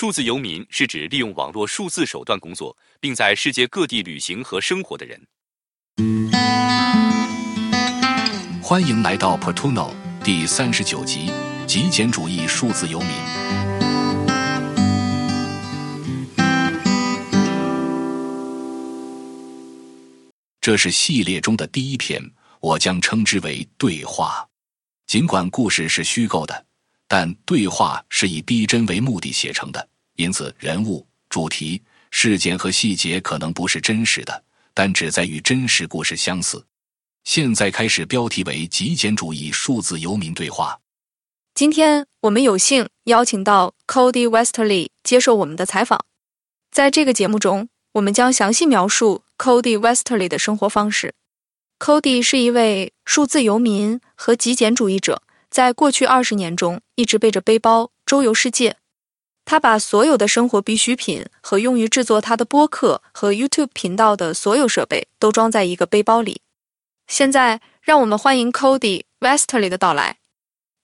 数字游民是指利用网络数字手段工作，并在世界各地旅行和生活的人。欢迎来到 Portuno 第三十九集：极简主义数字游民。这是系列中的第一篇，我将称之为对话。尽管故事是虚构的，但对话是以逼真为目的写成的，因此人物、主题、事件和细节可能不是真实的，但只在与真实故事相似。现在开始，标题为“极简主义数字游民对话”。今天我们有幸邀请到 Cody Westerly 接受我们的采访。在这个节目中，我们将详细描述 Cody Westerly 的生活方式。Cody 是一位数字游民和极简主义者，在过去二十年中一直背着背包周游世界。他把所有的生活必需品和用于制作他的播客和 YouTube 频道的所有设备都装在一个背包里。现在，让我们欢迎 Cody Westerly 的到来。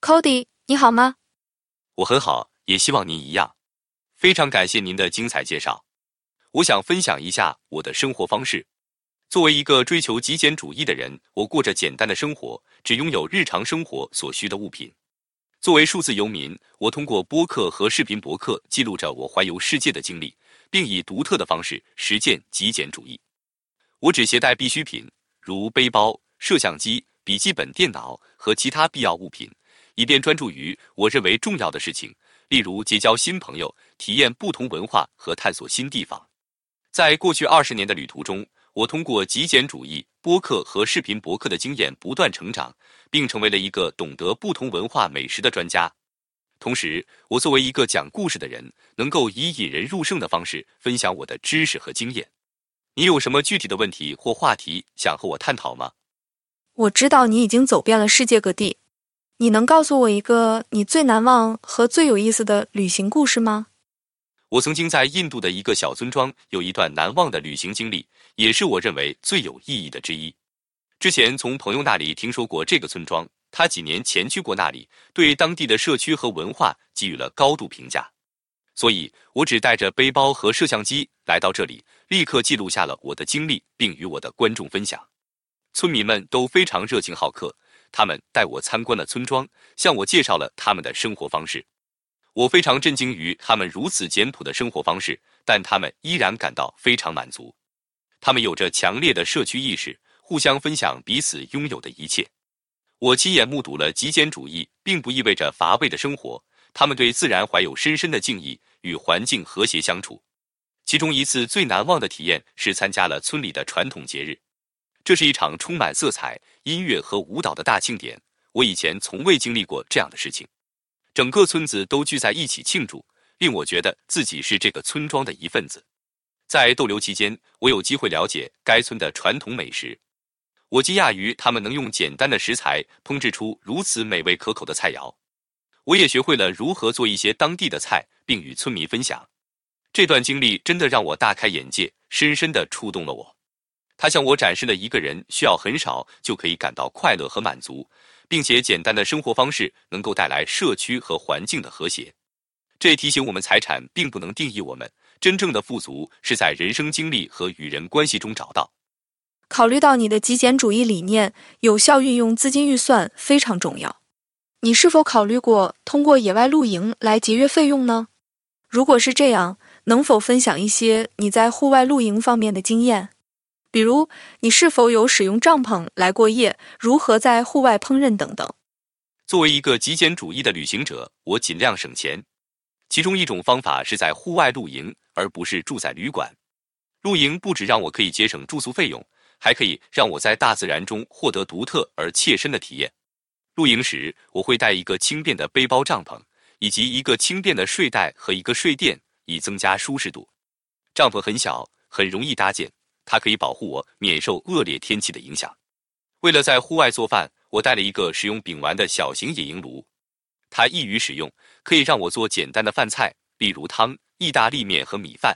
Cody，你好吗？我很好，也希望您一样。非常感谢您的精彩介绍。我想分享一下我的生活方式。作为一个追求极简主义的人，我过着简单的生活，只拥有日常生活所需的物品。作为数字游民，我通过播客和视频博客记录着我环游世界的经历，并以独特的方式实践极简主义。我只携带必需品。如背包、摄像机、笔记本电脑和其他必要物品，以便专注于我认为重要的事情，例如结交新朋友、体验不同文化和探索新地方。在过去二十年的旅途中，我通过极简主义播客和视频博客的经验不断成长，并成为了一个懂得不同文化美食的专家。同时，我作为一个讲故事的人，能够以引人入胜的方式分享我的知识和经验。你有什么具体的问题或话题想和我探讨吗？我知道你已经走遍了世界各地，你能告诉我一个你最难忘和最有意思的旅行故事吗？我曾经在印度的一个小村庄有一段难忘的旅行经历，也是我认为最有意义的之一。之前从朋友那里听说过这个村庄，他几年前去过那里，对当地的社区和文化给予了高度评价。所以我只带着背包和摄像机来到这里，立刻记录下了我的经历，并与我的观众分享。村民们都非常热情好客，他们带我参观了村庄，向我介绍了他们的生活方式。我非常震惊于他们如此简朴的生活方式，但他们依然感到非常满足。他们有着强烈的社区意识，互相分享彼此拥有的一切。我亲眼目睹了极简主义并不意味着乏味的生活。他们对自然怀有深深的敬意，与环境和谐相处。其中一次最难忘的体验是参加了村里的传统节日，这是一场充满色彩、音乐和舞蹈的大庆典。我以前从未经历过这样的事情，整个村子都聚在一起庆祝，令我觉得自己是这个村庄的一份子。在逗留期间，我有机会了解该村的传统美食，我惊讶于他们能用简单的食材烹制出如此美味可口的菜肴。我也学会了如何做一些当地的菜，并与村民分享。这段经历真的让我大开眼界，深深的触动了我。他向我展示了一个人需要很少就可以感到快乐和满足，并且简单的生活方式能够带来社区和环境的和谐。这提醒我们，财产并不能定义我们真正的富足，是在人生经历和与人关系中找到。考虑到你的极简主义理念，有效运用资金预算非常重要。你是否考虑过通过野外露营来节约费用呢？如果是这样，能否分享一些你在户外露营方面的经验？比如，你是否有使用帐篷来过夜，如何在户外烹饪等等？作为一个极简主义的旅行者，我尽量省钱。其中一种方法是在户外露营，而不是住在旅馆。露营不止让我可以节省住宿费用，还可以让我在大自然中获得独特而切身的体验。露营时，我会带一个轻便的背包帐篷，以及一个轻便的睡袋和一个睡垫，以增加舒适度。帐篷很小，很容易搭建，它可以保护我免受恶劣天气的影响。为了在户外做饭，我带了一个使用丙烷的小型野营炉，它易于使用，可以让我做简单的饭菜，例如汤、意大利面和米饭。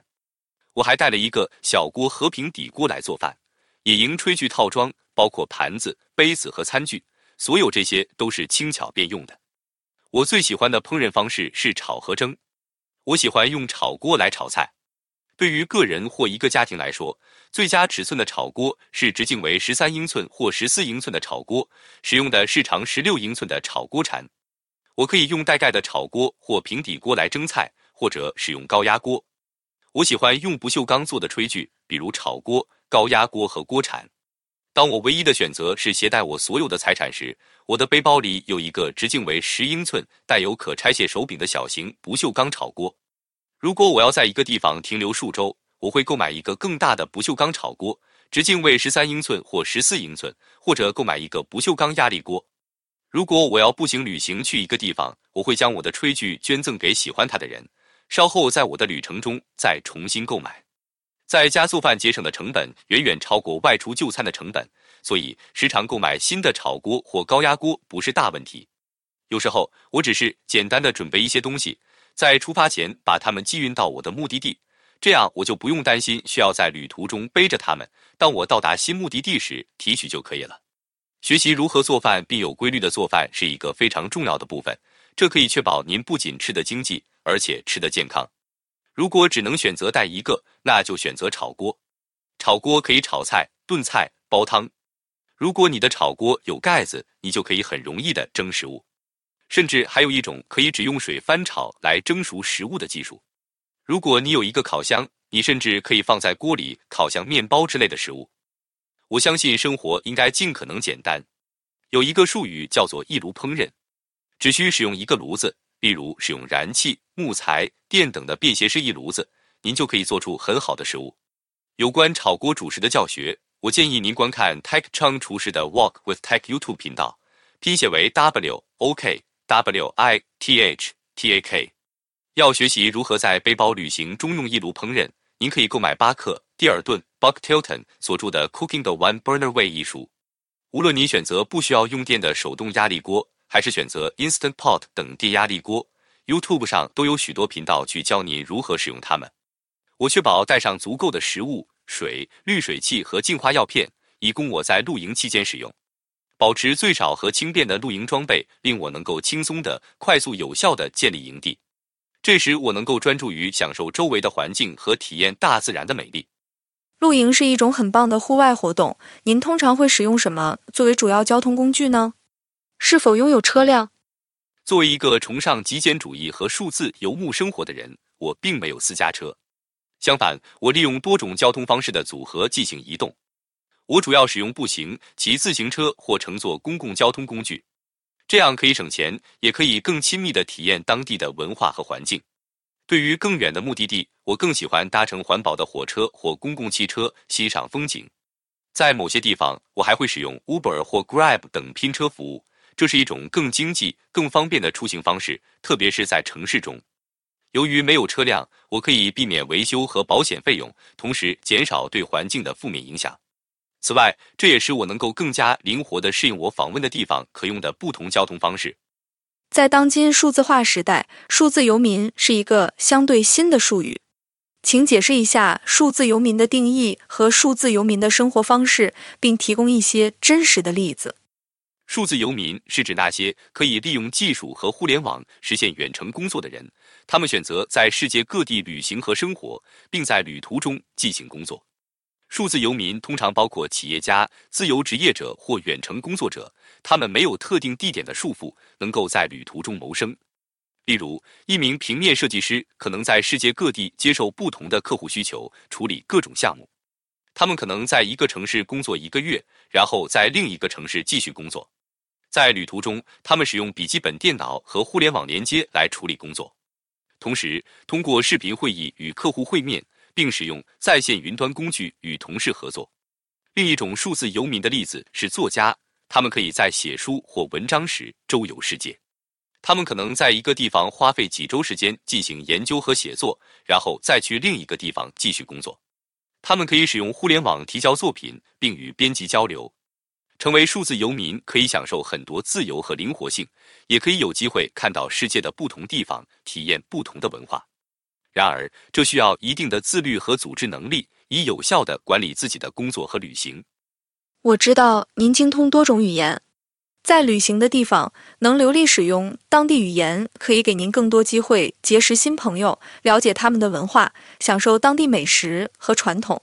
我还带了一个小锅和平底锅来做饭。野营炊具套装包括盘子、杯子和餐具。所有这些都是轻巧便用的。我最喜欢的烹饪方式是炒和蒸。我喜欢用炒锅来炒菜。对于个人或一个家庭来说，最佳尺寸的炒锅是直径为十三英寸或十四英寸的炒锅，使用的是长十六英寸的炒锅铲。我可以用带盖的炒锅或平底锅来蒸菜，或者使用高压锅。我喜欢用不锈钢做的炊具，比如炒锅、高压锅和锅铲。当我唯一的选择是携带我所有的财产时，我的背包里有一个直径为十英寸、带有可拆卸手柄的小型不锈钢炒锅。如果我要在一个地方停留数周，我会购买一个更大的不锈钢炒锅，直径为十三英寸或十四英寸，或者购买一个不锈钢压力锅。如果我要步行旅行去一个地方，我会将我的炊具捐赠给喜欢它的人，稍后在我的旅程中再重新购买。在家做饭节省的成本远远超过外出就餐的成本，所以时常购买新的炒锅或高压锅不是大问题。有时候我只是简单的准备一些东西。在出发前把它们寄运到我的目的地，这样我就不用担心需要在旅途中背着它们。当我到达新目的地时提取就可以了。学习如何做饭并有规律的做饭是一个非常重要的部分，这可以确保您不仅吃得经济，而且吃得健康。如果只能选择带一个，那就选择炒锅。炒锅可以炒菜、炖菜、煲汤。如果你的炒锅有盖子，你就可以很容易的蒸食物。甚至还有一种可以只用水翻炒来蒸熟食物的技术。如果你有一个烤箱，你甚至可以放在锅里烤像面包之类的食物。我相信生活应该尽可能简单。有一个术语叫做一炉烹饪，只需使用一个炉子，例如使用燃气、木材、电等的便携式一炉子，您就可以做出很好的食物。有关炒锅主食的教学，我建议您观看 Tech Chang 厨师的 Walk with Tech YouTube 频道，拼写为 W O K。W I T H T A K，要学习如何在背包旅行中用一炉烹饪，您可以购买巴克·蒂尔顿 （Buck Tilton） 所著的《Cooking the One Burner Way》一书。无论你选择不需要用电的手动压力锅，还是选择 Instant Pot 等电压力锅，YouTube 上都有许多频道去教您如何使用它们。我确保带上足够的食物、水、滤水器和净化药片，以供我在露营期间使用。保持最少和轻便的露营装备，令我能够轻松的、快速、有效的建立营地。这时，我能够专注于享受周围的环境和体验大自然的美丽。露营是一种很棒的户外活动。您通常会使用什么作为主要交通工具呢？是否拥有车辆？作为一个崇尚极简主义和数字游牧生活的人，我并没有私家车。相反，我利用多种交通方式的组合进行移动。我主要使用步行、骑自行车或乘坐公共交通工具，这样可以省钱，也可以更亲密地体验当地的文化和环境。对于更远的目的地，我更喜欢搭乘环保的火车或公共汽车欣赏风景。在某些地方，我还会使用 Uber 或 Grab 等拼车服务，这是一种更经济、更方便的出行方式，特别是在城市中。由于没有车辆，我可以避免维修和保险费用，同时减少对环境的负面影响。此外，这也使我能够更加灵活地适应我访问的地方可用的不同交通方式。在当今数字化时代，数字游民是一个相对新的术语，请解释一下数字游民的定义和数字游民的生活方式，并提供一些真实的例子。数字游民是指那些可以利用技术和互联网实现远程工作的人，他们选择在世界各地旅行和生活，并在旅途中进行工作。数字游民通常包括企业家、自由职业者或远程工作者，他们没有特定地点的束缚，能够在旅途中谋生。例如，一名平面设计师可能在世界各地接受不同的客户需求，处理各种项目。他们可能在一个城市工作一个月，然后在另一个城市继续工作。在旅途中，他们使用笔记本电脑和互联网连接来处理工作，同时通过视频会议与客户会面。并使用在线云端工具与同事合作。另一种数字游民的例子是作家，他们可以在写书或文章时周游世界。他们可能在一个地方花费几周时间进行研究和写作，然后再去另一个地方继续工作。他们可以使用互联网提交作品，并与编辑交流。成为数字游民可以享受很多自由和灵活性，也可以有机会看到世界的不同地方，体验不同的文化。然而，这需要一定的自律和组织能力，以有效地管理自己的工作和旅行。我知道您精通多种语言，在旅行的地方，能流利使用当地语言，可以给您更多机会结识新朋友，了解他们的文化，享受当地美食和传统。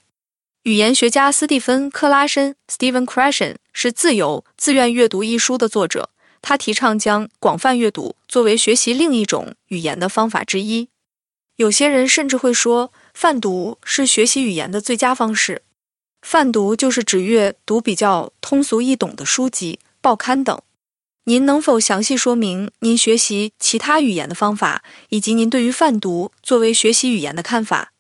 语言学家斯蒂芬·克拉申 （Stephen c r a s h e n 是《自由自愿阅读》一书的作者，他提倡将广泛阅读作为学习另一种语言的方法之一。有些人甚至会说，泛读是学习语言的最佳方式。泛读就是指阅读比较通俗易懂的书籍。报刊等，您能否详细说明您学习其他语言的方法，以及您对于泛读作为学习语言的看法？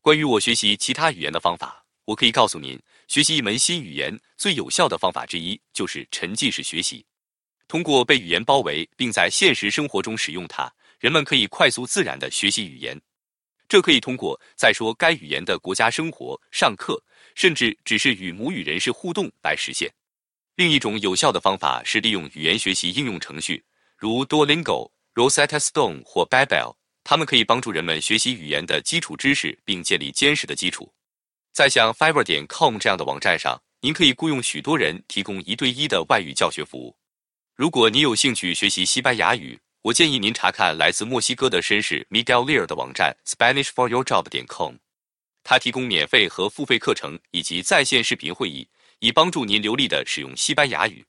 关于我学习其他语言的方法，我可以告诉您，学习一门新语言最有效的方法之一就是沉浸式学习。通过被语言包围，并在现实生活中使用它，人们可以快速自然地学习语言。这可以通过在说该语言的国家生活、上课，甚至只是与母语人士互动来实现。另一种有效的方法是利用语言学习应用程序，如 Duolingo、Rosetta Stone 或 Babel，它们可以帮助人们学习语言的基础知识，并建立坚实的基础。在像 Fiverr 点 com 这样的网站上，您可以雇佣许多人提供一对一的外语教学服务。如果你有兴趣学习西班牙语，我建议您查看来自墨西哥的绅士 Miguel Lear 的网站 SpanishForYourJob 点 com，他提供免费和付费课程以及在线视频会议。以帮助您流利地使用西班牙语。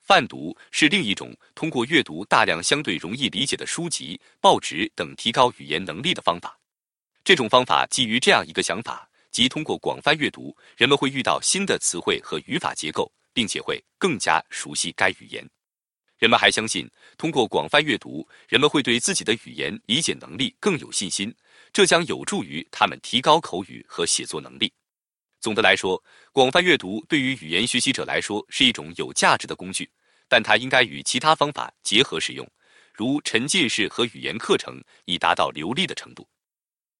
泛读是另一种通过阅读大量相对容易理解的书籍、报纸等提高语言能力的方法。这种方法基于这样一个想法，即通过广泛阅读，人们会遇到新的词汇和语法结构，并且会更加熟悉该语言。人们还相信，通过广泛阅读，人们会对自己的语言理解能力更有信心，这将有助于他们提高口语和写作能力。总的来说，广泛阅读对于语言学习者来说是一种有价值的工具，但它应该与其他方法结合使用，如沉浸式和语言课程，以达到流利的程度。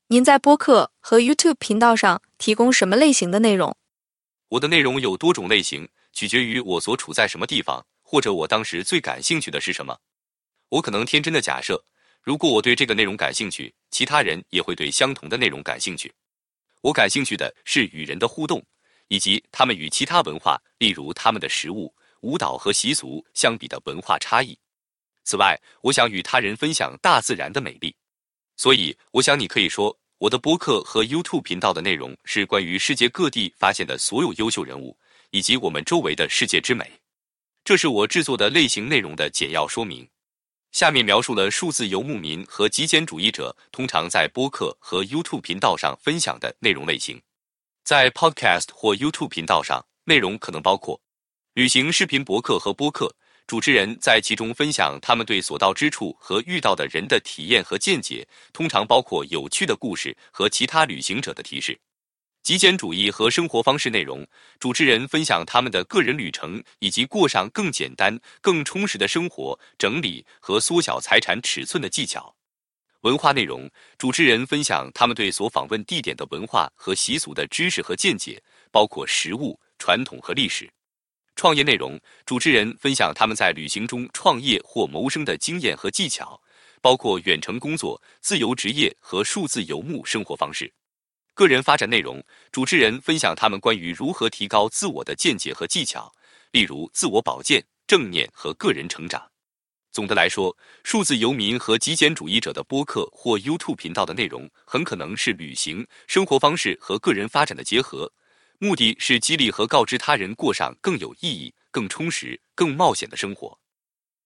您在播客和 YouTube 频道上提供什么类型的内容？我的内容有多种类型，取决于我所处在什么地方，或者我当时最感兴趣的是什么。我可能天真的假设，如果我对这个内容感兴趣，其他人也会对相同的内容感兴趣。我感兴趣的是与人的互动，以及他们与其他文化，例如他们的食物、舞蹈和习俗相比的文化差异。此外，我想与他人分享大自然的美丽。所以，我想你可以说，我的播客和 YouTube 频道的内容是关于世界各地发现的所有优秀人物，以及我们周围的世界之美。这是我制作的类型内容的简要说明。下面描述了数字游牧民和极简主义者通常在播客和 YouTube 频道上分享的内容类型。在 Podcast 或 YouTube 频道上，内容可能包括旅行视频博客和播客，主持人在其中分享他们对所到之处和遇到的人的体验和见解，通常包括有趣的故事和其他旅行者的提示。极简主义和生活方式内容，主持人分享他们的个人旅程以及过上更简单、更充实的生活，整理和缩小财产尺寸的技巧。文化内容，主持人分享他们对所访问地点的文化和习俗的知识和见解，包括食物、传统和历史。创业内容，主持人分享他们在旅行中创业或谋生的经验和技巧，包括远程工作、自由职业和数字游牧生活方式。个人发展内容，主持人分享他们关于如何提高自我的见解和技巧，例如自我保健、正念和个人成长。总的来说，数字游民和极简主义者的播客或 YouTube 频道的内容很可能是旅行、生活方式和个人发展的结合，目的是激励和告知他人过上更有意义、更充实、更冒险的生活。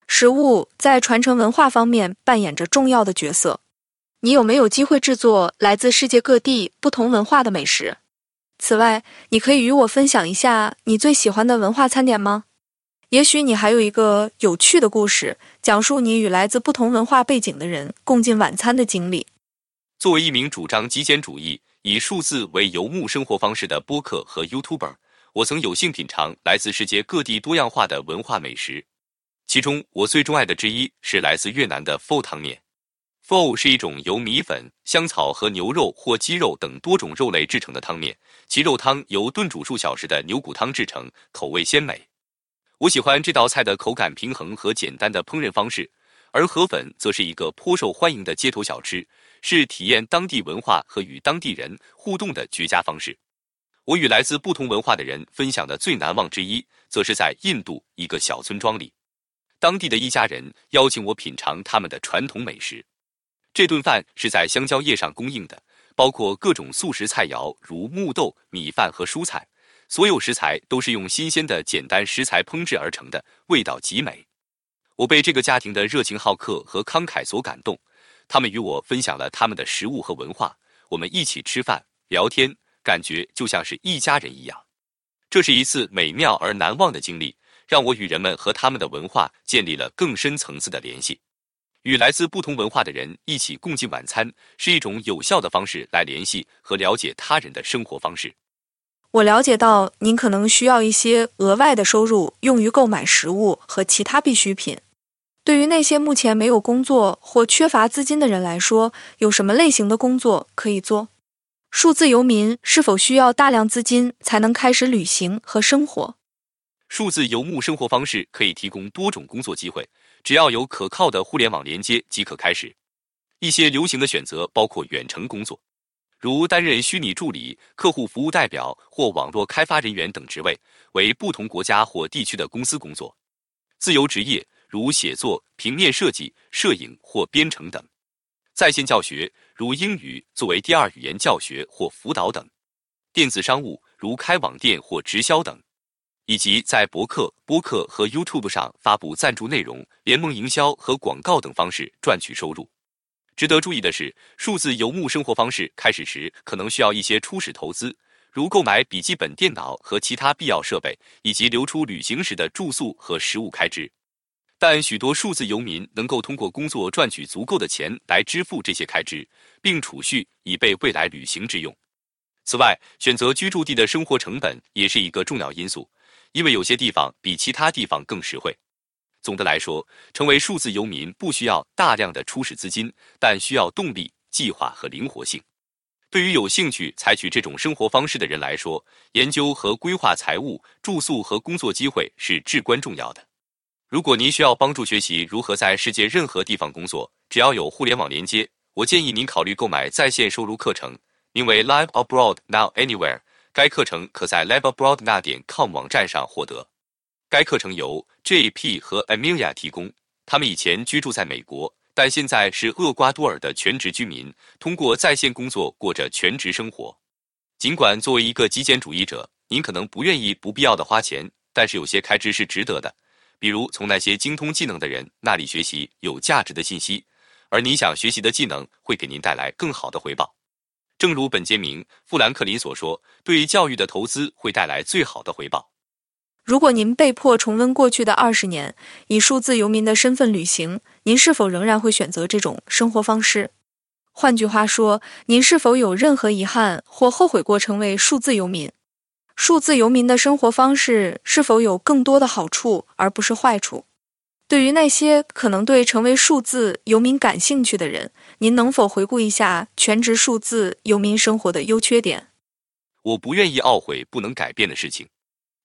食物在传承文化方面扮演着重要的角色。你有没有机会制作来自世界各地不同文化的美食？此外，你可以与我分享一下你最喜欢的文化餐点吗？也许你还有一个有趣的故事，讲述你与来自不同文化背景的人共进晚餐的经历。作为一名主张极简主义、以数字为游牧生活方式的播客和 YouTuber，我曾有幸品尝来自世界各地多样化的文化美食。其中，我最钟爱的之一是来自越南的 Pho 汤面。Pho 是一种由米粉、香草和牛肉或鸡肉等多种肉类制成的汤面，其肉汤由炖煮数小时的牛骨汤制成，口味鲜美。我喜欢这道菜的口感平衡和简单的烹饪方式，而河粉则是一个颇受欢迎的街头小吃，是体验当地文化和与当地人互动的绝佳方式。我与来自不同文化的人分享的最难忘之一，则是在印度一个小村庄里，当地的一家人邀请我品尝他们的传统美食。这顿饭是在香蕉叶上供应的，包括各种素食菜肴，如木豆、米饭和蔬菜。所有食材都是用新鲜的简单食材烹制而成的，味道极美。我被这个家庭的热情好客和慷慨所感动，他们与我分享了他们的食物和文化，我们一起吃饭聊天，感觉就像是一家人一样。这是一次美妙而难忘的经历，让我与人们和他们的文化建立了更深层次的联系。与来自不同文化的人一起共进晚餐，是一种有效的方式来联系和了解他人的生活方式。我了解到，您可能需要一些额外的收入用于购买食物和其他必需品。对于那些目前没有工作或缺乏资金的人来说，有什么类型的工作可以做？数字游民是否需要大量资金才能开始旅行和生活？数字游牧生活方式可以提供多种工作机会，只要有可靠的互联网连接即可开始。一些流行的选择包括远程工作。如担任虚拟助理、客户服务代表或网络开发人员等职位，为不同国家或地区的公司工作；自由职业如写作、平面设计、摄影或编程等；在线教学如英语作为第二语言教学或辅导等；电子商务如开网店或直销等；以及在博客、播客和 YouTube 上发布赞助内容、联盟营销和广告等方式赚取收入。值得注意的是，数字游牧生活方式开始时可能需要一些初始投资，如购买笔记本电脑和其他必要设备，以及留出旅行时的住宿和食物开支。但许多数字游民能够通过工作赚取足够的钱来支付这些开支，并储蓄以备未来旅行之用。此外，选择居住地的生活成本也是一个重要因素，因为有些地方比其他地方更实惠。总的来说，成为数字游民不需要大量的初始资金，但需要动力、计划和灵活性。对于有兴趣采取这种生活方式的人来说，研究和规划财务、住宿和工作机会是至关重要的。如果您需要帮助学习如何在世界任何地方工作，只要有互联网连接，我建议您考虑购买在线收入课程，名为 Live Abroad Now Anywhere。该课程可在 liveabroad 点 com 网站上获得。该课程由 J.P. 和 Amelia 提供。他们以前居住在美国，但现在是厄瓜多尔的全职居民，通过在线工作过着全职生活。尽管作为一个极简主义者，您可能不愿意不必要的花钱，但是有些开支是值得的，比如从那些精通技能的人那里学习有价值的信息，而你想学习的技能会给您带来更好的回报。正如本杰明·富兰克林所说：“对教育的投资会带来最好的回报。”如果您被迫重温过去的二十年，以数字游民的身份旅行，您是否仍然会选择这种生活方式？换句话说，您是否有任何遗憾或后悔过成为数字游民？数字游民的生活方式是否有更多的好处而不是坏处？对于那些可能对成为数字游民感兴趣的人，您能否回顾一下全职数字游民生活的优缺点？我不愿意懊悔不能改变的事情。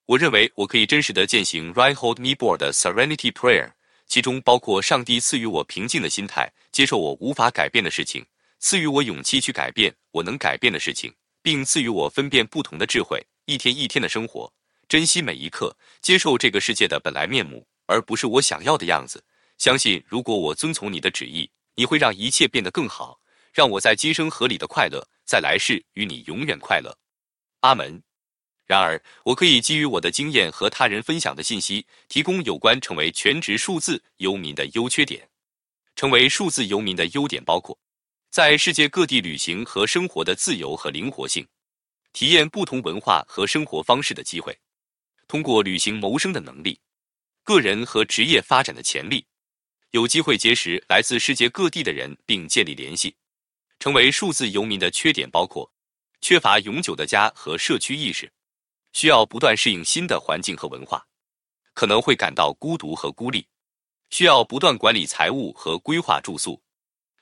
我认为我可以真实的践行 Reinhold m e b o r 的 Serenity Prayer，其中包括上帝赐予我平静的心态，接受我无法改变的事情，赐予我勇气去改变我能改变的事情，并赐予我分辨不同的智慧，一天一天的生活，珍惜每一刻，接受这个世界的本来面目，而不是我想要的样子。相信如果我遵从你的旨意，你会让一切变得更好，让我在今生合理的快乐，在来世与你永远快乐。阿门。然而，我可以基于我的经验和他人分享的信息，提供有关成为全职数字游民的优缺点。成为数字游民的优点包括：在世界各地旅行和生活的自由和灵活性，体验不同文化和生活方式的机会，通过旅行谋生的能力，个人和职业发展的潜力，有机会结识来自世界各地的人并建立联系。成为数字游民的缺点包括：缺乏永久的家和社区意识。需要不断适应新的环境和文化，可能会感到孤独和孤立；需要不断管理财务和规划住宿，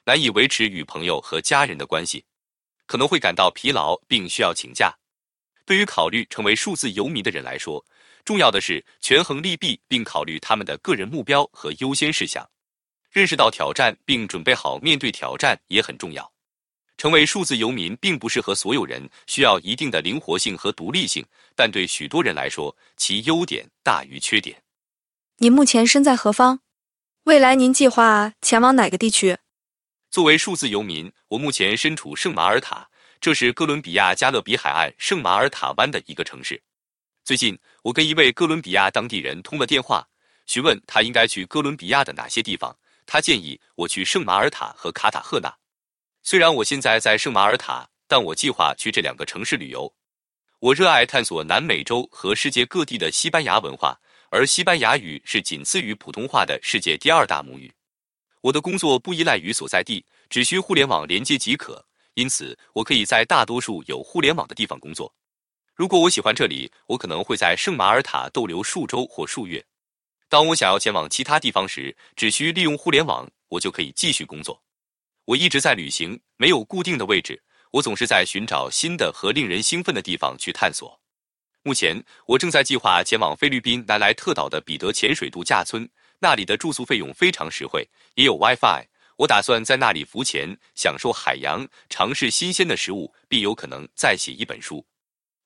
难以维持与朋友和家人的关系，可能会感到疲劳并需要请假。对于考虑成为数字游民的人来说，重要的是权衡利弊，并考虑他们的个人目标和优先事项。认识到挑战并准备好面对挑战也很重要。成为数字游民并不适合所有人，需要一定的灵活性和独立性，但对许多人来说，其优点大于缺点。您目前身在何方？未来您计划前往哪个地区？作为数字游民，我目前身处圣马尔塔，这是哥伦比亚加勒比海岸圣马尔塔湾的一个城市。最近，我跟一位哥伦比亚当地人通了电话，询问他应该去哥伦比亚的哪些地方。他建议我去圣马尔塔和卡塔赫纳。虽然我现在在圣马尔塔，但我计划去这两个城市旅游。我热爱探索南美洲和世界各地的西班牙文化，而西班牙语是仅次于普通话的世界第二大母语。我的工作不依赖于所在地，只需互联网连接即可，因此我可以在大多数有互联网的地方工作。如果我喜欢这里，我可能会在圣马尔塔逗留数周或数月。当我想要前往其他地方时，只需利用互联网，我就可以继续工作。我一直在旅行，没有固定的位置，我总是在寻找新的和令人兴奋的地方去探索。目前，我正在计划前往菲律宾南莱特岛的彼得潜水度假村，那里的住宿费用非常实惠，也有 WiFi。我打算在那里浮潜，享受海洋，尝试新鲜的食物，并有可能再写一本书。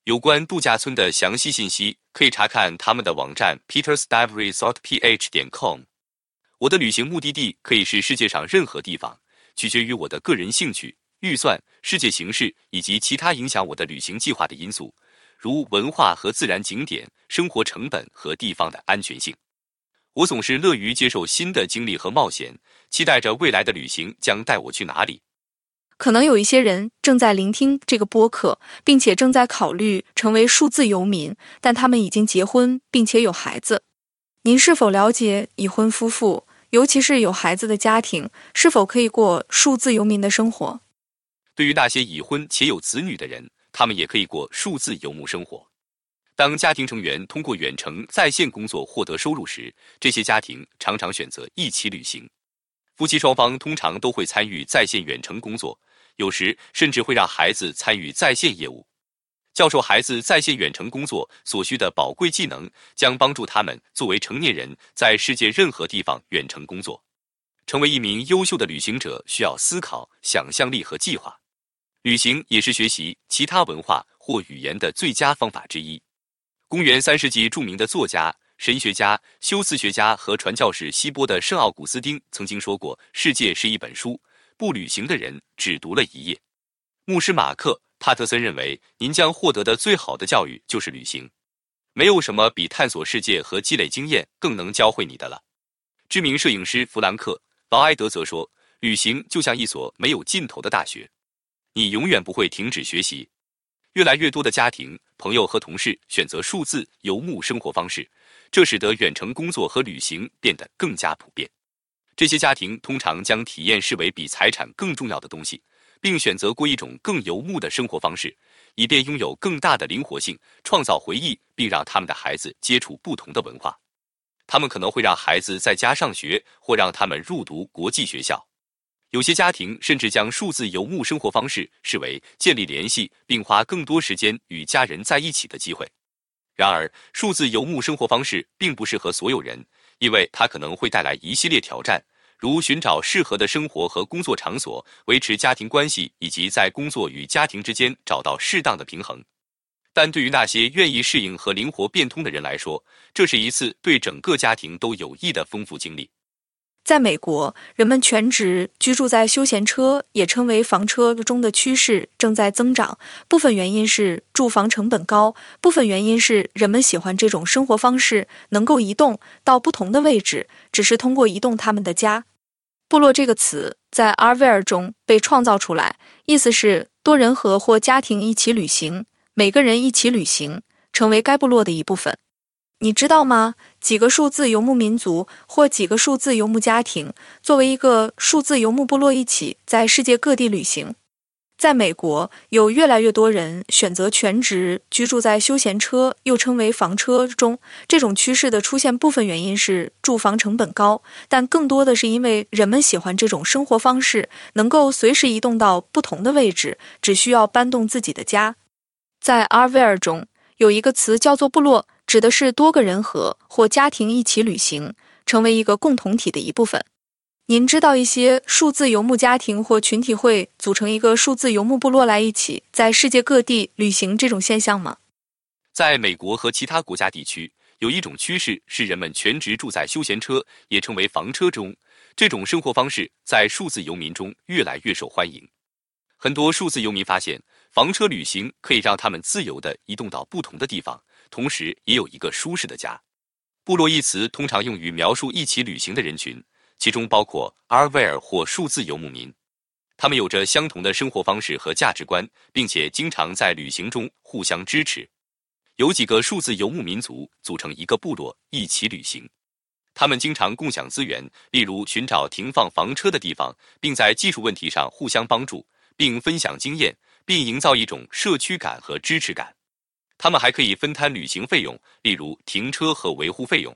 有关度假村的详细信息，可以查看他们的网站 petersdiveresort.ph 点 com。我的旅行目的地可以是世界上任何地方，取决于我的个人兴趣、预算、世界形势以及其他影响我的旅行计划的因素，如文化和自然景点、生活成本和地方的安全性。我总是乐于接受新的经历和冒险，期待着未来的旅行将带我去哪里。可能有一些人正在聆听这个播客，并且正在考虑成为数字游民，但他们已经结婚并且有孩子。您是否了解已婚夫妇，尤其是有孩子的家庭，是否可以过数字游民的生活？对于那些已婚且有子女的人，他们也可以过数字游牧生活。当家庭成员通过远程在线工作获得收入时，这些家庭常常选择一起旅行。夫妻双方通常都会参与在线远程工作。有时甚至会让孩子参与在线业务，教授孩子在线远程工作所需的宝贵技能，将帮助他们作为成年人在世界任何地方远程工作。成为一名优秀的旅行者需要思考、想象力和计划。旅行也是学习其他文化或语言的最佳方法之一。公元三世纪著名的作家、神学家、修辞学家和传教士希波的圣奥古斯丁曾经说过：“世界是一本书。”不旅行的人只读了一页。牧师马克·帕特森认为，您将获得的最好的教育就是旅行。没有什么比探索世界和积累经验更能教会你的了。知名摄影师弗兰克·劳埃德则说：“旅行就像一所没有尽头的大学，你永远不会停止学习。”越来越多的家庭、朋友和同事选择数字游牧生活方式，这使得远程工作和旅行变得更加普遍。这些家庭通常将体验视为比财产更重要的东西，并选择过一种更游牧的生活方式，以便拥有更大的灵活性，创造回忆，并让他们的孩子接触不同的文化。他们可能会让孩子在家上学，或让他们入读国际学校。有些家庭甚至将数字游牧生活方式视为建立联系并花更多时间与家人在一起的机会。然而，数字游牧生活方式并不适合所有人。因为它可能会带来一系列挑战，如寻找适合的生活和工作场所、维持家庭关系，以及在工作与家庭之间找到适当的平衡。但对于那些愿意适应和灵活变通的人来说，这是一次对整个家庭都有益的丰富经历。在美国，人们全职居住在休闲车，也称为房车中的趋势正在增长。部分原因是住房成本高，部分原因是人们喜欢这种生活方式，能够移动到不同的位置，只是通过移动他们的家。部落这个词在 RVR 中被创造出来，意思是多人和或家庭一起旅行，每个人一起旅行，成为该部落的一部分。你知道吗？几个数字游牧民族或几个数字游牧家庭作为一个数字游牧部落一起在世界各地旅行。在美国，有越来越多人选择全职居住在休闲车，又称为房车中。这种趋势的出现，部分原因是住房成本高，但更多的是因为人们喜欢这种生活方式，能够随时移动到不同的位置，只需要搬动自己的家。在 RVR 中有一个词叫做部落。指的是多个人和或家庭一起旅行，成为一个共同体的一部分。您知道一些数字游牧家庭或群体会组成一个数字游牧部落来一起在世界各地旅行这种现象吗？在美国和其他国家地区，有一种趋势是人们全职住在休闲车，也称为房车中。这种生活方式在数字游民中越来越受欢迎。很多数字游民发现，房车旅行可以让他们自由地移动到不同的地方，同时也有一个舒适的家。部落一词通常用于描述一起旅行的人群。其中包括阿尔维尔或数字游牧民，他们有着相同的生活方式和价值观，并且经常在旅行中互相支持。有几个数字游牧民族组成一个部落一起旅行，他们经常共享资源，例如寻找停放房车的地方，并在技术问题上互相帮助，并分享经验，并营造一种社区感和支持感。他们还可以分摊旅行费用，例如停车和维护费用。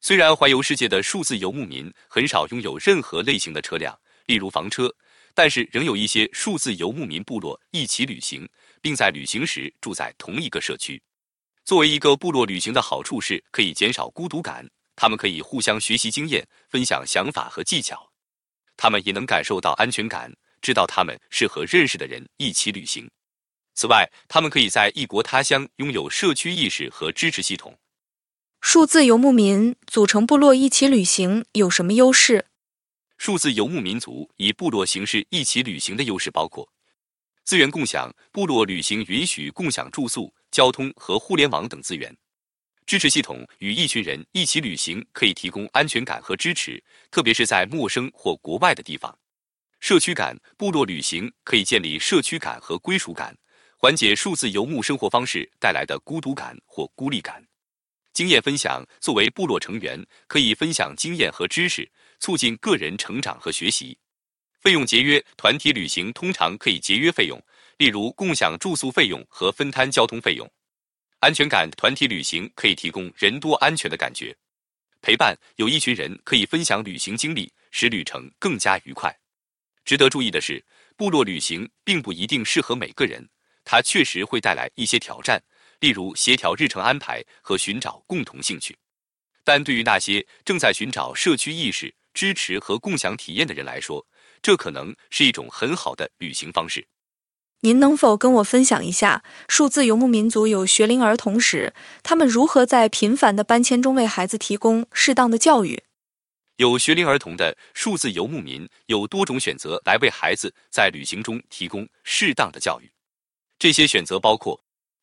虽然环游世界的数字游牧民很少拥有任何类型的车辆，例如房车，但是仍有一些数字游牧民部落一起旅行，并在旅行时住在同一个社区。作为一个部落旅行的好处是可以减少孤独感，他们可以互相学习经验，分享想法和技巧。他们也能感受到安全感，知道他们是和认识的人一起旅行。此外，他们可以在异国他乡拥有社区意识和支持系统。数字游牧民组成部落一起旅行有什么优势？数字游牧民族以部落形式一起旅行的优势包括：资源共享，部落旅行允许共享住宿、交通和互联网等资源；支持系统，与一群人一起旅行可以提供安全感和支持，特别是在陌生或国外的地方；社区感，部落旅行可以建立社区感和归属感，缓解数字游牧生活方式带来的孤独感或孤立感。经验分享，作为部落成员，可以分享经验和知识，促进个人成长和学习。费用节约，团体旅行通常可以节约费用，例如共享住宿费用和分摊交通费用。安全感，团体旅行可以提供人多安全的感觉。陪伴，有一群人可以分享旅行经历，使旅程更加愉快。值得注意的是，部落旅行并不一定适合每个人，它确实会带来一些挑战。例如协调日程安排和寻找共同兴趣，但对于那些正在寻找社区意识、支持和共享体验的人来说，这可能是一种很好的旅行方式。您能否跟我分享一下数字游牧民族有学龄儿童时，他们如何在频繁的搬迁中为孩子提供适当的教育？有学龄儿童的数字游牧民有多种选择来为孩子在旅行中提供适当的教育，这些选择包括。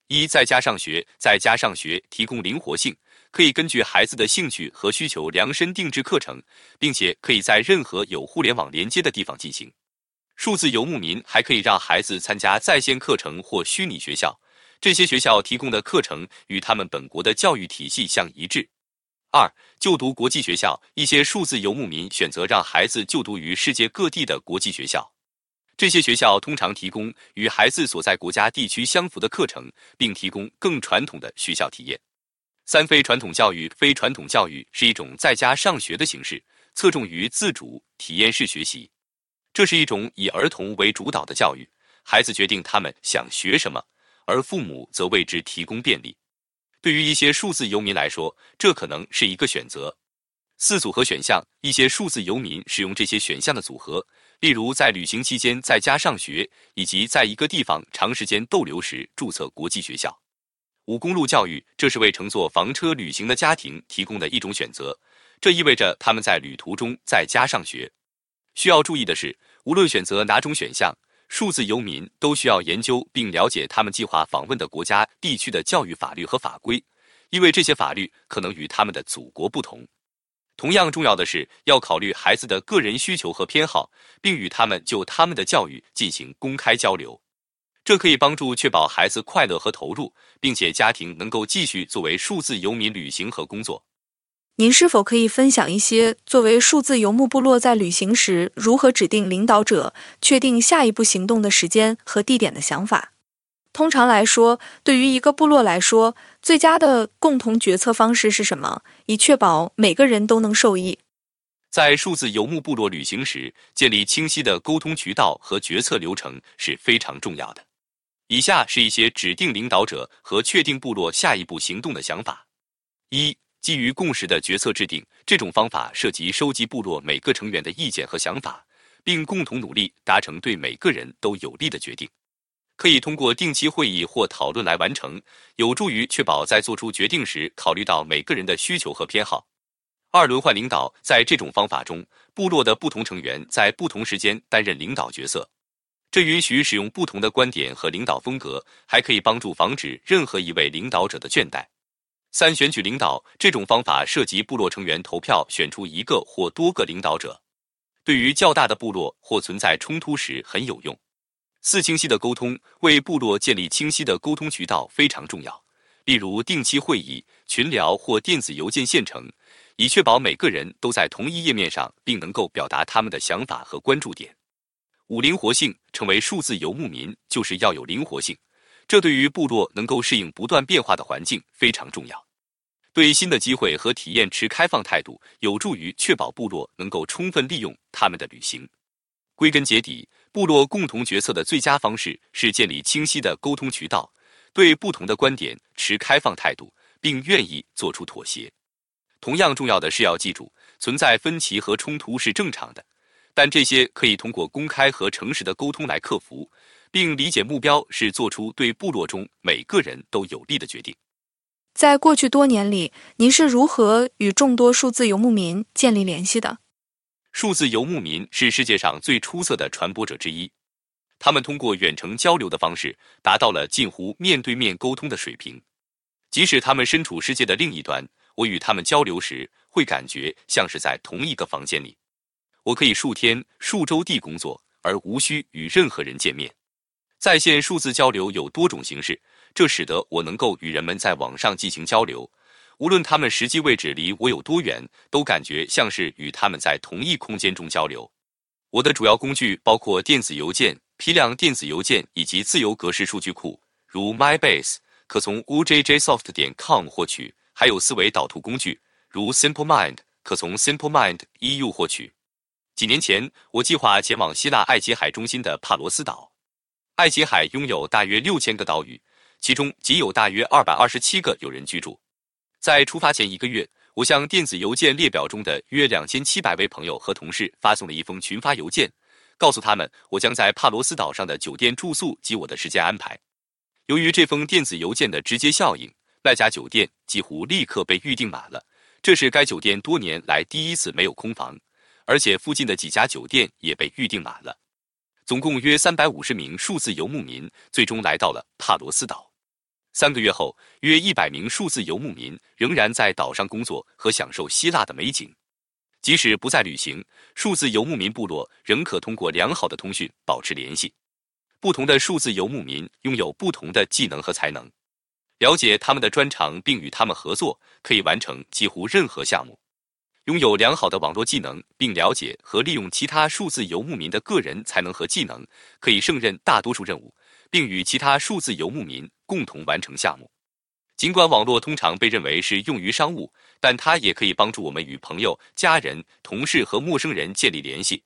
一在家上学，在家上学提供灵活性，可以根据孩子的兴趣和需求量身定制课程，并且可以在任何有互联网连接的地方进行。数字游牧民还可以让孩子参加在线课程或虚拟学校，这些学校提供的课程与他们本国的教育体系相一致。二就读国际学校，一些数字游牧民选择让孩子就读于世界各地的国际学校。这些学校通常提供与孩子所在国家地区相符的课程，并提供更传统的学校体验。三、非传统教育。非传统教育是一种在家上学的形式，侧重于自主体验式学习。这是一种以儿童为主导的教育，孩子决定他们想学什么，而父母则为之提供便利。对于一些数字游民来说，这可能是一个选择。四、组合选项。一些数字游民使用这些选项的组合。例如，在旅行期间在家上学，以及在一个地方长时间逗留时注册国际学校。五、公路教育，这是为乘坐房车旅行的家庭提供的一种选择。这意味着他们在旅途中在家上学。需要注意的是，无论选择哪种选项，数字游民都需要研究并了解他们计划访问的国家地区的教育法律和法规，因为这些法律可能与他们的祖国不同。同样重要的是，要考虑孩子的个人需求和偏好，并与他们就他们的教育进行公开交流。这可以帮助确保孩子快乐和投入，并且家庭能够继续作为数字游民旅行和工作。您是否可以分享一些作为数字游牧部落在旅行时如何指定领导者、确定下一步行动的时间和地点的想法？通常来说，对于一个部落来说，最佳的共同决策方式是什么？以确保每个人都能受益。在数字游牧部落旅行时，建立清晰的沟通渠道和决策流程是非常重要的。以下是一些指定领导者和确定部落下一步行动的想法：一、基于共识的决策制定，这种方法涉及收集部落每个成员的意见和想法，并共同努力达成对每个人都有利的决定。可以通过定期会议或讨论来完成，有助于确保在做出决定时考虑到每个人的需求和偏好。二轮换领导在这种方法中，部落的不同成员在不同时间担任领导角色，这允许使用不同的观点和领导风格，还可以帮助防止任何一位领导者的倦怠。三选举领导这种方法涉及部落成员投票选出一个或多个领导者，对于较大的部落或存在冲突时很有用。四清晰的沟通为部落建立清晰的沟通渠道非常重要，例如定期会议、群聊或电子邮件现成，以确保每个人都在同一页面上，并能够表达他们的想法和关注点。五灵活性成为数字游牧民就是要有灵活性，这对于部落能够适应不断变化的环境非常重要。对新的机会和体验持开放态度，有助于确保部落能够充分利用他们的旅行。归根结底，部落共同决策的最佳方式是建立清晰的沟通渠道，对不同的观点持开放态度，并愿意做出妥协。同样重要的是要记住，存在分歧和冲突是正常的，但这些可以通过公开和诚实的沟通来克服，并理解目标是做出对部落中每个人都有利的决定。在过去多年里，您是如何与众多数字游牧民建立联系的？数字游牧民是世界上最出色的传播者之一，他们通过远程交流的方式，达到了近乎面对面沟通的水平。即使他们身处世界的另一端，我与他们交流时，会感觉像是在同一个房间里。我可以数天、数周地工作，而无需与任何人见面。在线数字交流有多种形式。这使得我能够与人们在网上进行交流，无论他们实际位置离我有多远，都感觉像是与他们在同一空间中交流。我的主要工具包括电子邮件、批量电子邮件以及自由格式数据库，如 MyBase，可从 ujjsoft 点 com 获取；还有思维导图工具，如 SimpleMind，可从 SimpleMind EU 获取。几年前，我计划前往希腊爱琴海中心的帕罗斯岛。爱琴海拥有大约六千个岛屿。其中仅有大约二百二十七个有人居住。在出发前一个月，我向电子邮件列表中的约两千七百位朋友和同事发送了一封群发邮件，告诉他们我将在帕罗斯岛上的酒店住宿及我的时间安排。由于这封电子邮件的直接效应，那家酒店几乎立刻被预订满了。这是该酒店多年来第一次没有空房，而且附近的几家酒店也被预订满了。总共约三百五十名数字游牧民最终来到了帕罗斯岛。三个月后，约一百名数字游牧民仍然在岛上工作和享受希腊的美景。即使不再旅行，数字游牧民部落仍可通过良好的通讯保持联系。不同的数字游牧民拥有不同的技能和才能，了解他们的专长并与他们合作，可以完成几乎任何项目。拥有良好的网络技能，并了解和利用其他数字游牧民的个人才能和技能，可以胜任大多数任务。并与其他数字游牧民共同完成项目。尽管网络通常被认为是用于商务，但它也可以帮助我们与朋友、家人、同事和陌生人建立联系。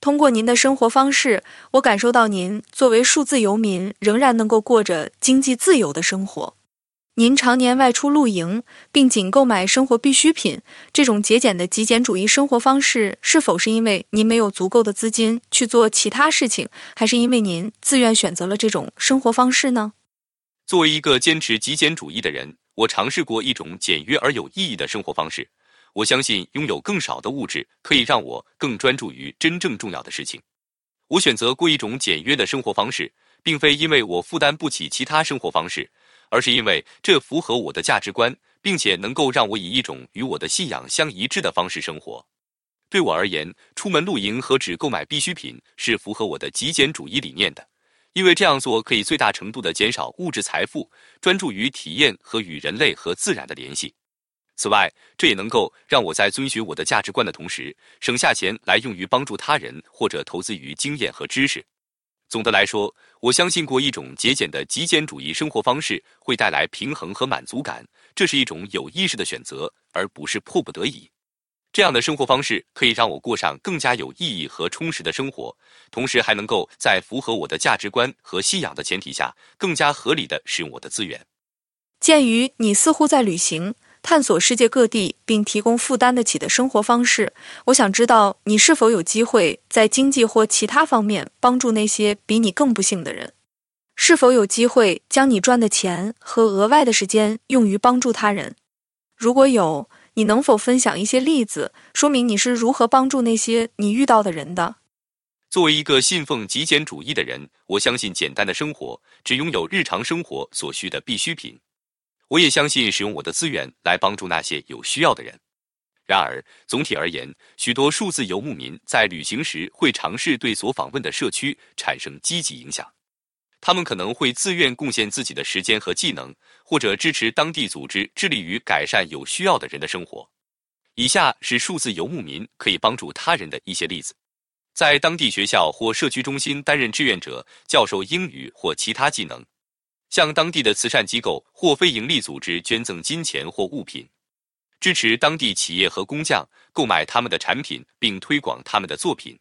通过您的生活方式，我感受到您作为数字游民仍然能够过着经济自由的生活。您常年外出露营，并仅购买生活必需品，这种节俭的极简主义生活方式，是否是因为您没有足够的资金去做其他事情，还是因为您自愿选择了这种生活方式呢？作为一个坚持极简主义的人，我尝试过一种简约而有意义的生活方式。我相信拥有更少的物质可以让我更专注于真正重要的事情。我选择过一种简约的生活方式，并非因为我负担不起其他生活方式。而是因为这符合我的价值观，并且能够让我以一种与我的信仰相一致的方式生活。对我而言，出门露营和只购买必需品是符合我的极简主义理念的，因为这样做可以最大程度地减少物质财富，专注于体验和与人类和自然的联系。此外，这也能够让我在遵循我的价值观的同时，省下钱来用于帮助他人或者投资于经验和知识。总的来说，我相信过一种节俭的极简主义生活方式会带来平衡和满足感。这是一种有意识的选择，而不是迫不得已。这样的生活方式可以让我过上更加有意义和充实的生活，同时还能够在符合我的价值观和信仰的前提下，更加合理的使用我的资源。鉴于你似乎在旅行，探索世界各地，并提供负担得起的生活方式。我想知道你是否有机会在经济或其他方面帮助那些比你更不幸的人？是否有机会将你赚的钱和额外的时间用于帮助他人？如果有，你能否分享一些例子，说明你是如何帮助那些你遇到的人的？作为一个信奉极简主义的人，我相信简单的生活，只拥有日常生活所需的必需品。我也相信使用我的资源来帮助那些有需要的人。然而，总体而言，许多数字游牧民在旅行时会尝试对所访问的社区产生积极影响。他们可能会自愿贡献自己的时间和技能，或者支持当地组织致力于改善有需要的人的生活。以下是数字游牧民可以帮助他人的一些例子。在当地学校或社区中心担任志愿者，教授英语或其他技能；向当地的慈善机构或非营利组织捐赠金钱或物品；支持当地企业和工匠购买他们的产品并推广他们的作品；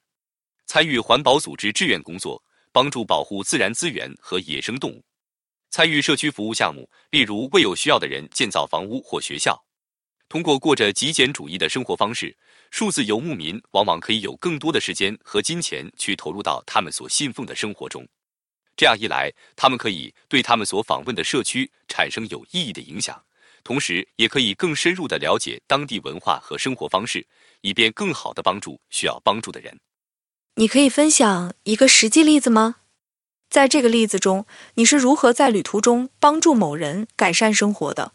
参与环保组织志愿工作，帮助保护自然资源和野生动物；参与社区服务项目，例如为有需要的人建造房屋或学校。通过过着极简主义的生活方式。数字游牧民往往可以有更多的时间和金钱去投入到他们所信奉的生活中，这样一来，他们可以对他们所访问的社区产生有意义的影响，同时也可以更深入的了解当地文化和生活方式，以便更好的帮助需要帮助的人。你可以分享一个实际例子吗？在这个例子中，你是如何在旅途中帮助某人改善生活的？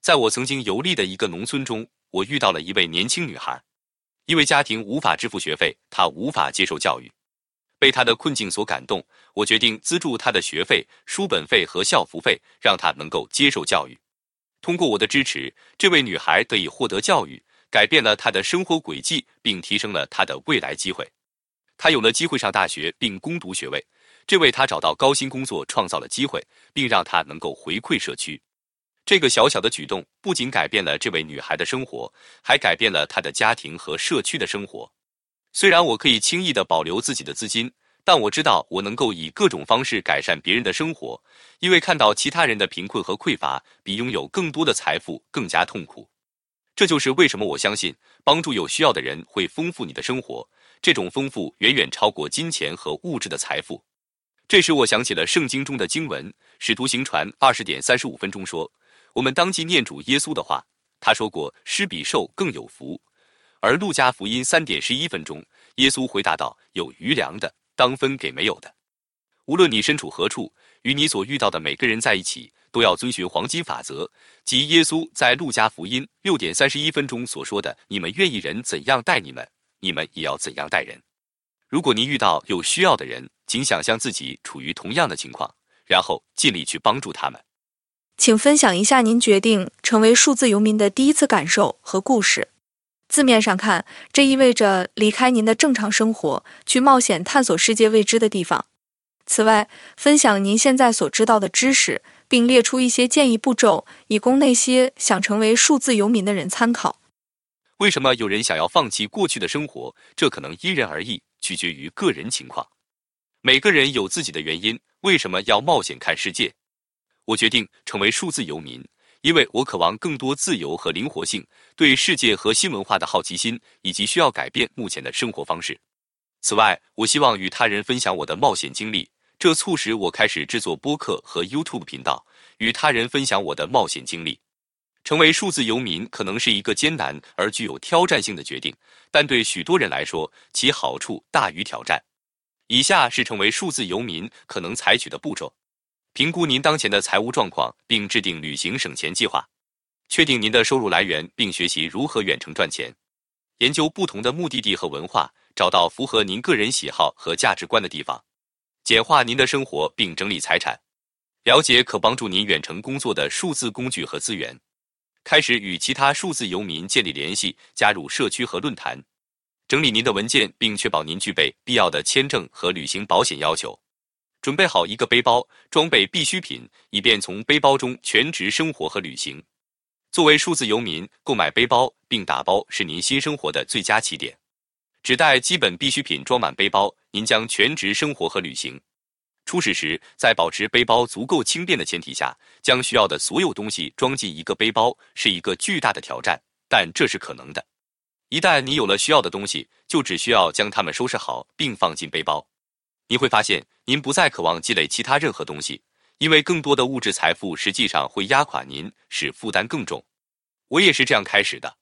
在我曾经游历的一个农村中，我遇到了一位年轻女孩。因为家庭无法支付学费，她无法接受教育。被她的困境所感动，我决定资助她的学费、书本费和校服费，让她能够接受教育。通过我的支持，这位女孩得以获得教育，改变了她的生活轨迹，并提升了她的未来机会。她有了机会上大学并攻读学位，这为她找到高薪工作创造了机会，并让她能够回馈社区。这个小小的举动不仅改变了这位女孩的生活，还改变了她的家庭和社区的生活。虽然我可以轻易的保留自己的资金，但我知道我能够以各种方式改善别人的生活，因为看到其他人的贫困和匮乏，比拥有更多的财富更加痛苦。这就是为什么我相信帮助有需要的人会丰富你的生活。这种丰富远远超过金钱和物质的财富。这时，我想起了圣经中的经文，《使徒行传》二十点三十五分钟说。我们当即念主耶稣的话，他说过“施比受更有福”。而路加福音三点十一分钟，耶稣回答道：“有余粮的，当分给没有的。无论你身处何处，与你所遇到的每个人在一起，都要遵循黄金法则，即耶稣在路加福音六点三十一分钟所说的：‘你们愿意人怎样待你们，你们也要怎样待人。’如果您遇到有需要的人，请想象自己处于同样的情况，然后尽力去帮助他们。”请分享一下您决定成为数字游民的第一次感受和故事。字面上看，这意味着离开您的正常生活，去冒险探索世界未知的地方。此外，分享您现在所知道的知识，并列出一些建议步骤，以供那些想成为数字游民的人参考。为什么有人想要放弃过去的生活？这可能因人而异，取决于个人情况。每个人有自己的原因，为什么要冒险看世界？我决定成为数字游民，因为我渴望更多自由和灵活性，对世界和新文化的好奇心，以及需要改变目前的生活方式。此外，我希望与他人分享我的冒险经历，这促使我开始制作播客和 YouTube 频道，与他人分享我的冒险经历。成为数字游民可能是一个艰难而具有挑战性的决定，但对许多人来说，其好处大于挑战。以下是成为数字游民可能采取的步骤。评估您当前的财务状况，并制定旅行省钱计划；确定您的收入来源，并学习如何远程赚钱；研究不同的目的地和文化，找到符合您个人喜好和价值观的地方；简化您的生活，并整理财产；了解可帮助您远程工作的数字工具和资源；开始与其他数字游民建立联系，加入社区和论坛；整理您的文件，并确保您具备必要的签证和旅行保险要求。准备好一个背包，装备必需品，以便从背包中全职生活和旅行。作为数字游民，购买背包并打包是您新生活的最佳起点。只带基本必需品装满背包，您将全职生活和旅行。出始时，在保持背包足够轻便的前提下，将需要的所有东西装进一个背包是一个巨大的挑战，但这是可能的。一旦你有了需要的东西，就只需要将它们收拾好并放进背包。你会发现，您不再渴望积累其他任何东西，因为更多的物质财富实际上会压垮您，使负担更重。我也是这样开始的。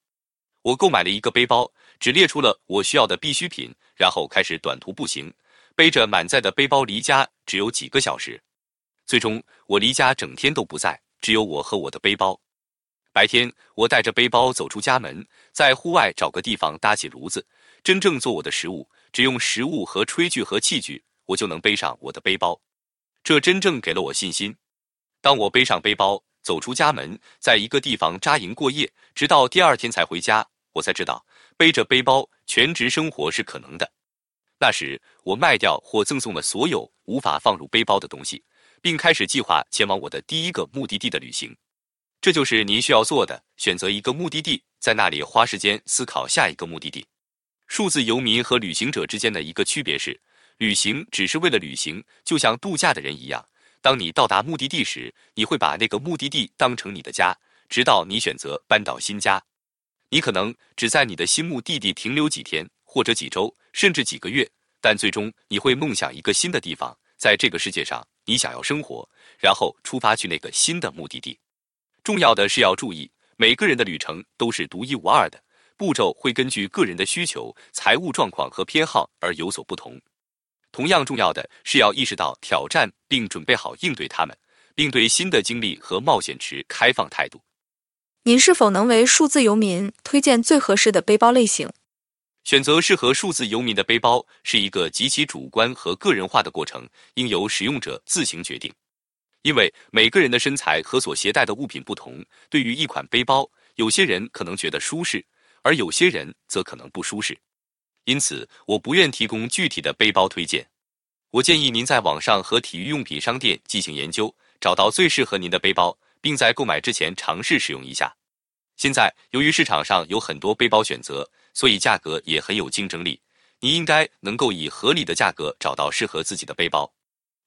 我购买了一个背包，只列出了我需要的必需品，然后开始短途步行。背着满载的背包离家只有几个小时，最终我离家整天都不在，只有我和我的背包。白天我带着背包走出家门，在户外找个地方搭起炉子，真正做我的食物，只用食物和炊具和器具，我就能背上我的背包。这真正给了我信心。当我背上背包走出家门，在一个地方扎营过夜，直到第二天才回家，我才知道背着背包全职生活是可能的。那时，我卖掉或赠送了所有无法放入背包的东西，并开始计划前往我的第一个目的地的旅行。这就是您需要做的：选择一个目的地，在那里花时间思考下一个目的地。数字游民和旅行者之间的一个区别是，旅行只是为了旅行，就像度假的人一样。当你到达目的地时，你会把那个目的地当成你的家，直到你选择搬到新家。你可能只在你的新目的地停留几天。或者几周，甚至几个月，但最终你会梦想一个新的地方，在这个世界上，你想要生活，然后出发去那个新的目的地。重要的是要注意，每个人的旅程都是独一无二的，步骤会根据个人的需求、财务状况和偏好而有所不同。同样重要的是要意识到挑战，并准备好应对他们，并对新的经历和冒险持开放态度。您是否能为数字游民推荐最合适的背包类型？选择适合数字游民的背包是一个极其主观和个人化的过程，应由使用者自行决定。因为每个人的身材和所携带的物品不同，对于一款背包，有些人可能觉得舒适，而有些人则可能不舒适。因此，我不愿提供具体的背包推荐。我建议您在网上和体育用品商店进行研究，找到最适合您的背包，并在购买之前尝试使用一下。现在，由于市场上有很多背包选择。所以价格也很有竞争力，你应该能够以合理的价格找到适合自己的背包。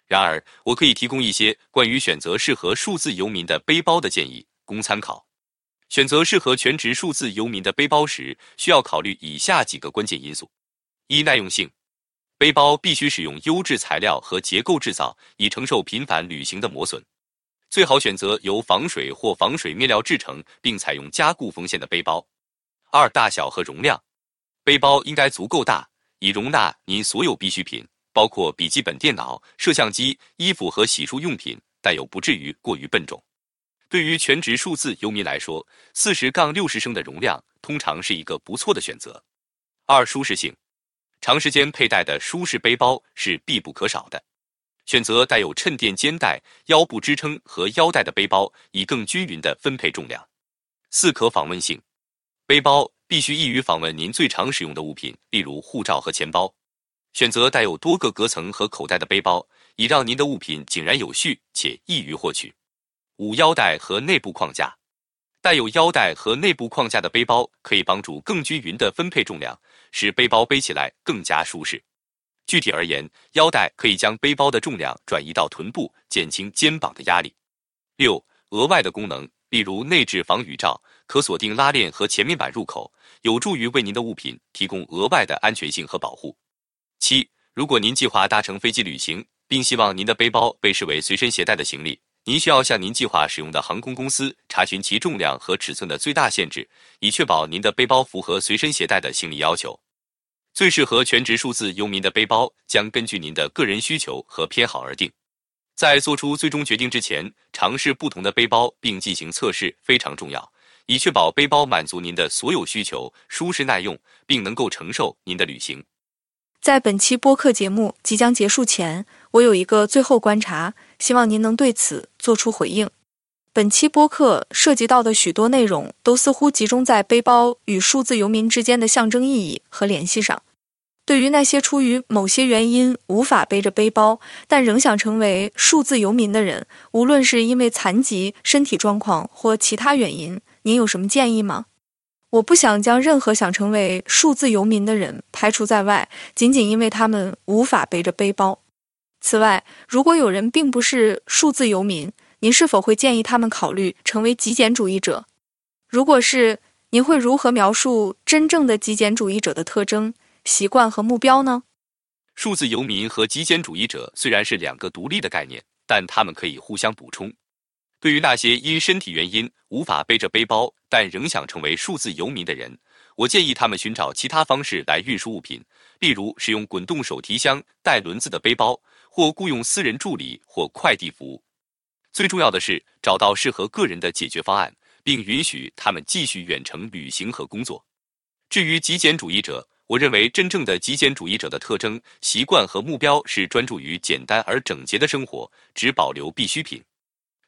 然而，我可以提供一些关于选择适合数字游民的背包的建议，供参考。选择适合全职数字游民的背包时，需要考虑以下几个关键因素：一、耐用性，背包必须使用优质材料和结构制造，以承受频繁旅行的磨损。最好选择由防水或防水面料制成，并采用加固缝线的背包。二、大小和容量，背包应该足够大，以容纳您所有必需品，包括笔记本电脑、摄像机、衣服和洗漱用品，但又不至于过于笨重。对于全职数字游民来说，四十杠六十升的容量通常是一个不错的选择。二、舒适性，长时间佩戴的舒适背包是必不可少的。选择带有衬垫肩带、腰部支撑和腰带的背包，以更均匀地分配重量。四、可访问性。背包必须易于访问您最常使用的物品，例如护照和钱包。选择带有多个隔层和口袋的背包，以让您的物品井然有序且易于获取。五、腰带和内部框架，带有腰带和内部框架的背包可以帮助更均匀地分配重量，使背包背起来更加舒适。具体而言，腰带可以将背包的重量转移到臀部，减轻肩膀的压力。六、额外的功能，例如内置防雨罩。可锁定拉链和前面板入口，有助于为您的物品提供额外的安全性和保护。七，如果您计划搭乘飞机旅行，并希望您的背包被视为随身携带的行李，您需要向您计划使用的航空公司查询其重量和尺寸的最大限制，以确保您的背包符合随身携带的行李要求。最适合全职数字游民的背包将根据您的个人需求和偏好而定。在做出最终决定之前，尝试不同的背包并进行测试非常重要。以确保背包满足您的所有需求，舒适耐用，并能够承受您的旅行。在本期播客节目即将结束前，我有一个最后观察，希望您能对此做出回应。本期播客涉及到的许多内容，都似乎集中在背包与数字游民之间的象征意义和联系上。对于那些出于某些原因无法背着背包，但仍想成为数字游民的人，无论是因为残疾、身体状况或其他原因。您有什么建议吗？我不想将任何想成为数字游民的人排除在外，仅仅因为他们无法背着背包。此外，如果有人并不是数字游民，您是否会建议他们考虑成为极简主义者？如果是，您会如何描述真正的极简主义者的特征、习惯和目标呢？数字游民和极简主义者虽然是两个独立的概念，但他们可以互相补充。对于那些因身体原因无法背着背包，但仍想成为数字游民的人，我建议他们寻找其他方式来运输物品，例如使用滚动手提箱、带轮子的背包，或雇佣私人助理或快递服务。最重要的是找到适合个人的解决方案，并允许他们继续远程旅行和工作。至于极简主义者，我认为真正的极简主义者的特征、习惯和目标是专注于简单而整洁的生活，只保留必需品。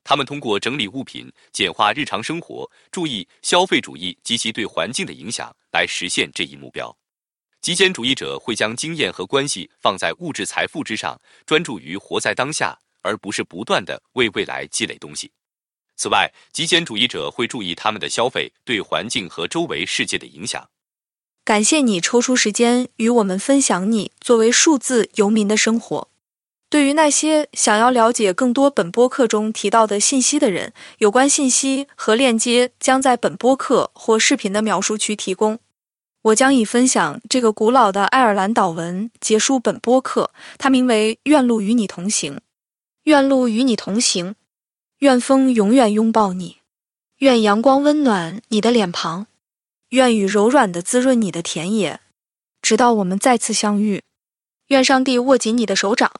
他们通过整理物品、简化日常生活、注意消费主义及其对环境的影响来实现这一目标。极简主义者会将经验和关系放在物质财富之上，专注于活在当下，而不是不断的为未来积累东西。此外，极简主义者会注意他们的消费对环境和周围世界的影响。感谢你抽出时间与我们分享你作为数字游民的生活。对于那些想要了解更多本播客中提到的信息的人，有关信息和链接将在本播客或视频的描述区提供。我将以分享这个古老的爱尔兰岛文结束本播客，它名为“愿路与你同行”。愿路与你同行，愿风永远拥抱你，愿阳光温暖你的脸庞，愿雨柔软的滋润你的田野，直到我们再次相遇。愿上帝握紧你的手掌。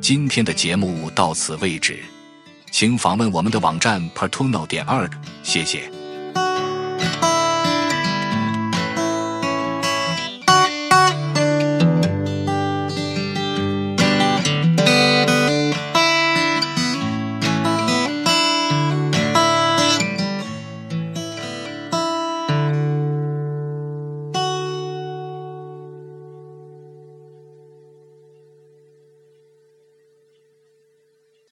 今天的节目到此为止，请访问我们的网站 p e r t u n o 点 org，谢谢。